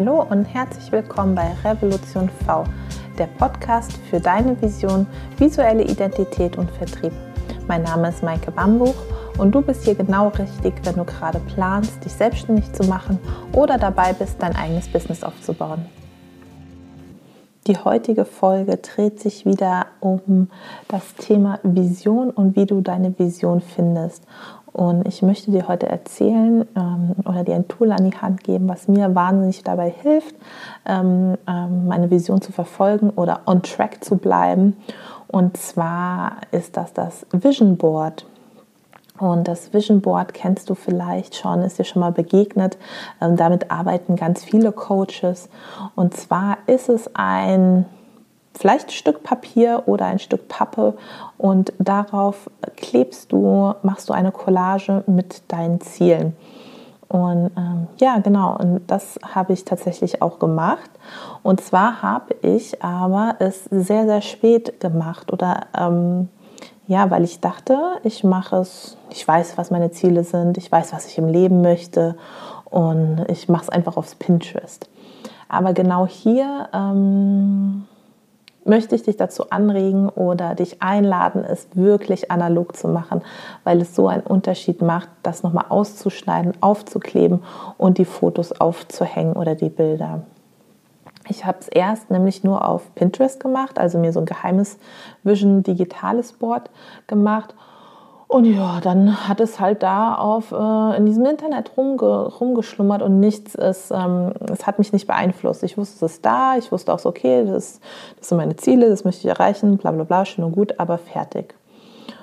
Hallo und herzlich willkommen bei Revolution V, der Podcast für deine Vision, visuelle Identität und Vertrieb. Mein Name ist Maike Bambuch und du bist hier genau richtig, wenn du gerade planst, dich selbstständig zu machen oder dabei bist, dein eigenes Business aufzubauen. Die heutige Folge dreht sich wieder um das Thema Vision und wie du deine Vision findest. Und ich möchte dir heute erzählen ähm, oder dir ein Tool an die Hand geben, was mir wahnsinnig dabei hilft, ähm, ähm, meine Vision zu verfolgen oder on track zu bleiben. Und zwar ist das das Vision Board. Und das Vision Board kennst du vielleicht schon, ist dir schon mal begegnet. Ähm, damit arbeiten ganz viele Coaches. Und zwar ist es ein vielleicht ein Stück Papier oder ein Stück Pappe und darauf klebst du, machst du eine Collage mit deinen Zielen. Und ähm, ja, genau, und das habe ich tatsächlich auch gemacht. Und zwar habe ich aber es sehr, sehr spät gemacht oder ähm, ja, weil ich dachte, ich mache es, ich weiß, was meine Ziele sind, ich weiß, was ich im Leben möchte und ich mache es einfach aufs Pinterest. Aber genau hier ähm, möchte ich dich dazu anregen oder dich einladen, es wirklich analog zu machen, weil es so einen Unterschied macht, das nochmal auszuschneiden, aufzukleben und die Fotos aufzuhängen oder die Bilder. Ich habe es erst nämlich nur auf Pinterest gemacht, also mir so ein geheimes Vision digitales Board gemacht und ja, dann hat es halt da auf, äh, in diesem Internet rumge rumgeschlummert und nichts ist, ähm, es hat mich nicht beeinflusst. Ich wusste, es ist da, ich wusste auch so, okay, das, das sind meine Ziele, das möchte ich erreichen, bla bla bla, schön und gut, aber fertig.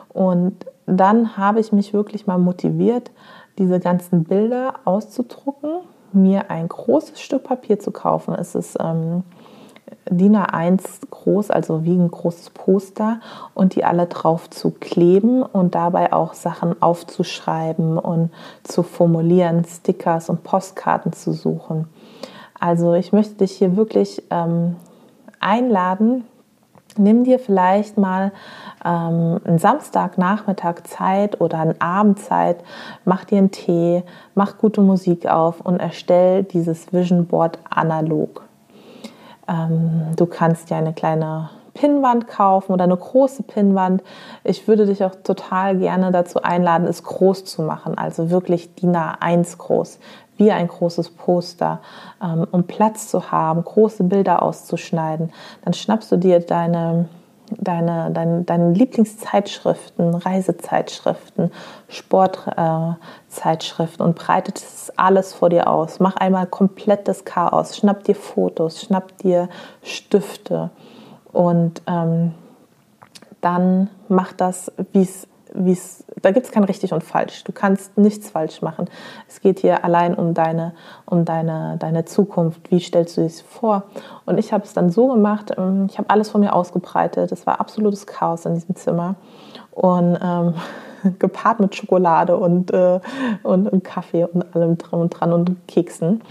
Und dann habe ich mich wirklich mal motiviert, diese ganzen Bilder auszudrucken, mir ein großes Stück Papier zu kaufen. Es ist ähm, DIN A1 groß, also wie ein großes Poster und die alle drauf zu kleben und dabei auch Sachen aufzuschreiben und zu formulieren, Stickers und Postkarten zu suchen. Also ich möchte dich hier wirklich ähm, einladen, Nimm dir vielleicht mal ähm, einen Samstagnachmittag Zeit oder einen Abendzeit, mach dir einen Tee, mach gute Musik auf und erstell dieses Vision Board analog. Ähm, du kannst dir eine kleine Pinnwand kaufen oder eine große Pinnwand. Ich würde dich auch total gerne dazu einladen, es groß zu machen, also wirklich DIN A1 groß, wie ein großes Poster, ähm, um Platz zu haben, große Bilder auszuschneiden. Dann schnappst du dir deine deine, deine, deine Lieblingszeitschriften, Reisezeitschriften, Sportzeitschriften äh, und breitet es alles vor dir aus. Mach einmal komplettes Chaos. Schnapp dir Fotos, schnapp dir Stifte und ähm, dann mach das, wie es, da gibt es kein richtig und falsch. Du kannst nichts falsch machen. Es geht hier allein um deine, um deine, deine Zukunft. Wie stellst du es vor? Und ich habe es dann so gemacht, ähm, ich habe alles von mir ausgebreitet. Es war absolutes Chaos in diesem Zimmer. Und ähm, gepaart mit Schokolade und, äh, und, und, Kaffee und allem drum und dran und Keksen.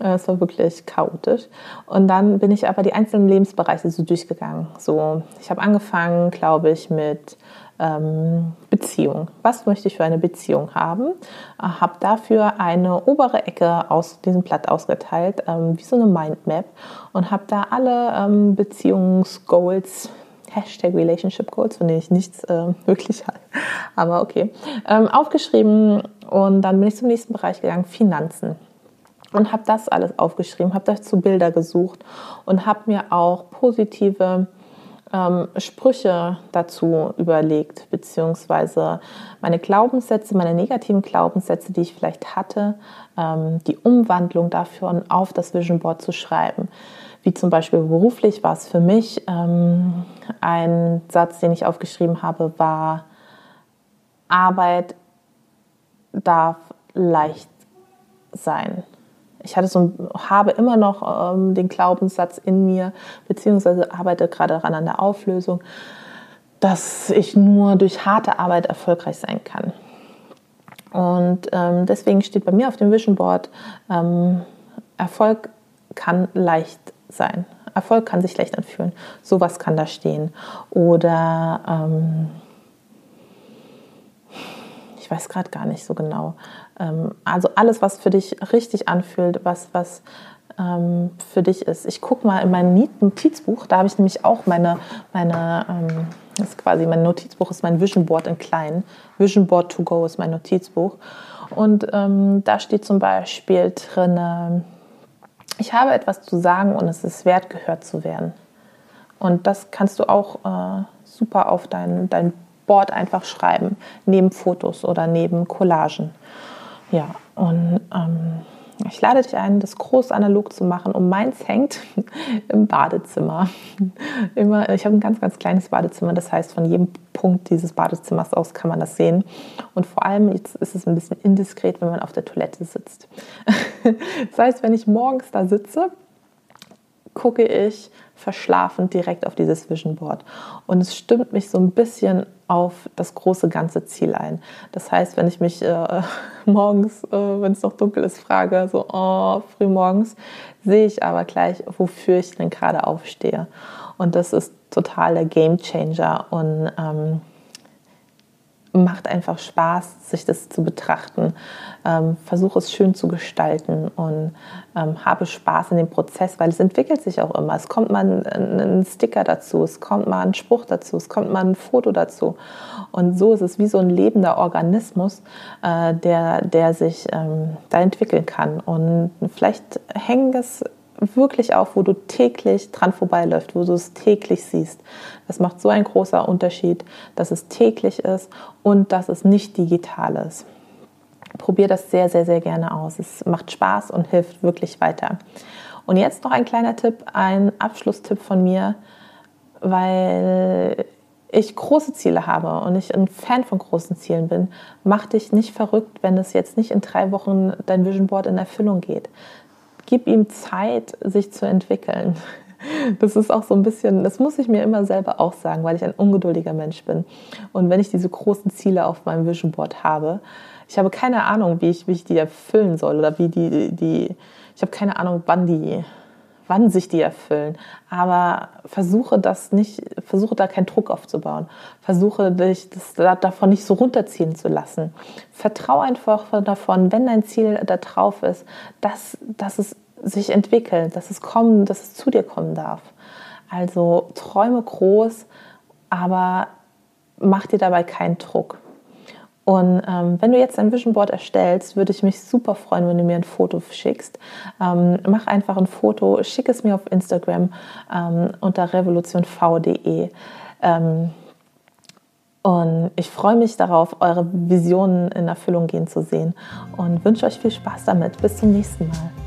Äh, es war wirklich chaotisch. Und dann bin ich aber die einzelnen Lebensbereiche so durchgegangen. So, ich habe angefangen, glaube ich, mit ähm, Beziehung. Was möchte ich für eine Beziehung haben? Äh, habe dafür eine obere Ecke aus diesem Blatt ausgeteilt, ähm, wie so eine Mindmap und habe da alle ähm, Beziehungsgoals Hashtag Relationship Goals, von denen ich nichts äh, wirklich habe. Aber okay. Ähm, aufgeschrieben und dann bin ich zum nächsten Bereich gegangen, Finanzen. Und habe das alles aufgeschrieben, habe dazu Bilder gesucht und habe mir auch positive ähm, Sprüche dazu überlegt, beziehungsweise meine Glaubenssätze, meine negativen Glaubenssätze, die ich vielleicht hatte, ähm, die Umwandlung dafür auf das Vision Board zu schreiben wie zum Beispiel beruflich war es für mich. Ähm, ein Satz, den ich aufgeschrieben habe, war, Arbeit darf leicht sein. Ich hatte so, habe immer noch ähm, den Glaubenssatz in mir, beziehungsweise arbeite gerade daran an der Auflösung, dass ich nur durch harte Arbeit erfolgreich sein kann. Und ähm, deswegen steht bei mir auf dem Vision Board, ähm, Erfolg kann leicht sein. Erfolg kann sich schlecht anfühlen. Sowas kann da stehen. Oder ähm, ich weiß gerade gar nicht so genau. Ähm, also alles, was für dich richtig anfühlt, was, was ähm, für dich ist. Ich gucke mal in mein Notizbuch, da habe ich nämlich auch meine, meine ähm, das ist quasi mein Notizbuch, ist mein Vision Board in klein. Vision Board to go ist mein Notizbuch. Und ähm, da steht zum Beispiel drin, ich habe etwas zu sagen und es ist wert, gehört zu werden. Und das kannst du auch äh, super auf dein, dein Board einfach schreiben, neben Fotos oder neben Collagen. Ja, und ähm, ich lade dich ein, das groß analog zu machen. Und meins hängt im Badezimmer. Immer, ich habe ein ganz, ganz kleines Badezimmer. Das heißt, von jedem Punkt dieses Badezimmers aus kann man das sehen. Und vor allem jetzt ist es ein bisschen indiskret, wenn man auf der Toilette sitzt. Das heißt, wenn ich morgens da sitze, gucke ich verschlafen direkt auf dieses Vision Board. Und es stimmt mich so ein bisschen auf das große ganze Ziel ein. Das heißt, wenn ich mich äh, morgens, äh, wenn es noch dunkel ist, frage, so oh, früh morgens, sehe ich aber gleich, wofür ich denn gerade aufstehe. Und das ist total der Game Changer und ähm, macht einfach Spaß, sich das zu betrachten. Ähm, versuche es schön zu gestalten und ähm, habe Spaß in dem Prozess, weil es entwickelt sich auch immer. Es kommt mal ein, ein, Sticker dazu, es kommt mal ein Spruch dazu, es kommt mal ein Foto dazu. Und so ist es wie so ein lebender Organismus, äh, der, der sich ähm, da entwickeln kann. Und vielleicht hängen es wirklich auf, wo du täglich dran vorbeiläufst, wo du es täglich siehst. Das macht so einen großen Unterschied, dass es täglich ist und dass es nicht digital ist. Probier das sehr, sehr, sehr gerne aus. Es macht Spaß und hilft wirklich weiter. Und jetzt noch ein kleiner Tipp, ein Abschlusstipp von mir, weil ich große Ziele habe und ich ein Fan von großen Zielen bin, mach dich nicht verrückt, wenn es jetzt nicht in drei Wochen dein Vision Board in Erfüllung geht gib ihm Zeit, sich zu entwickeln. Das ist auch so ein bisschen, das muss ich mir immer selber auch sagen, weil ich ein ungeduldiger Mensch bin. Und wenn ich diese großen Ziele auf meinem Vision Board habe, ich habe keine Ahnung, wie ich, wie ich die erfüllen soll oder wie die, die, ich habe keine Ahnung, wann die, wann sich die erfüllen. Aber versuche das nicht, versuche da keinen Druck aufzubauen. Versuche dich das, davon nicht so runterziehen zu lassen. Vertraue einfach davon, wenn dein Ziel da drauf ist, dass, dass es sich entwickelt, dass es kommen, dass es zu dir kommen darf. Also träume groß, aber mach dir dabei keinen Druck. Und ähm, wenn du jetzt ein Vision Board erstellst, würde ich mich super freuen, wenn du mir ein Foto schickst. Ähm, mach einfach ein Foto, schick es mir auf Instagram ähm, unter revolutionv.de. Ähm, und ich freue mich darauf, eure Visionen in Erfüllung gehen zu sehen und wünsche euch viel Spaß damit. Bis zum nächsten Mal.